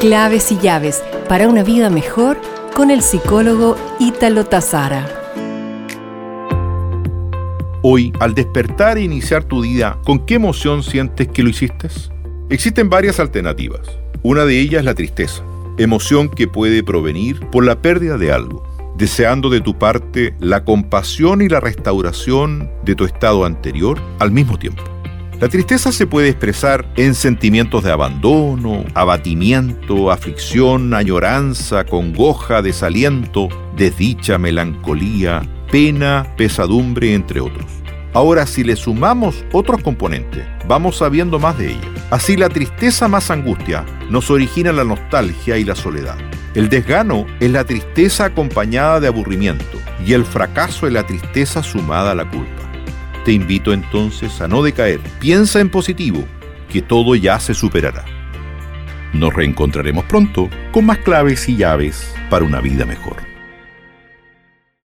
Claves y llaves para una vida mejor con el psicólogo Ítalo Tazara. Hoy, al despertar e iniciar tu día, ¿con qué emoción sientes que lo hiciste? Existen varias alternativas. Una de ellas es la tristeza, emoción que puede provenir por la pérdida de algo, deseando de tu parte la compasión y la restauración de tu estado anterior al mismo tiempo. La tristeza se puede expresar en sentimientos de abandono, abatimiento, aflicción, añoranza, congoja, desaliento, desdicha, melancolía, pena, pesadumbre, entre otros. Ahora, si le sumamos otros componentes, vamos sabiendo más de ella. Así la tristeza más angustia nos origina la nostalgia y la soledad. El desgano es la tristeza acompañada de aburrimiento y el fracaso es la tristeza sumada a la culpa. Te invito entonces a no decaer. Piensa en positivo, que todo ya se superará. Nos reencontraremos pronto con más claves y llaves para una vida mejor.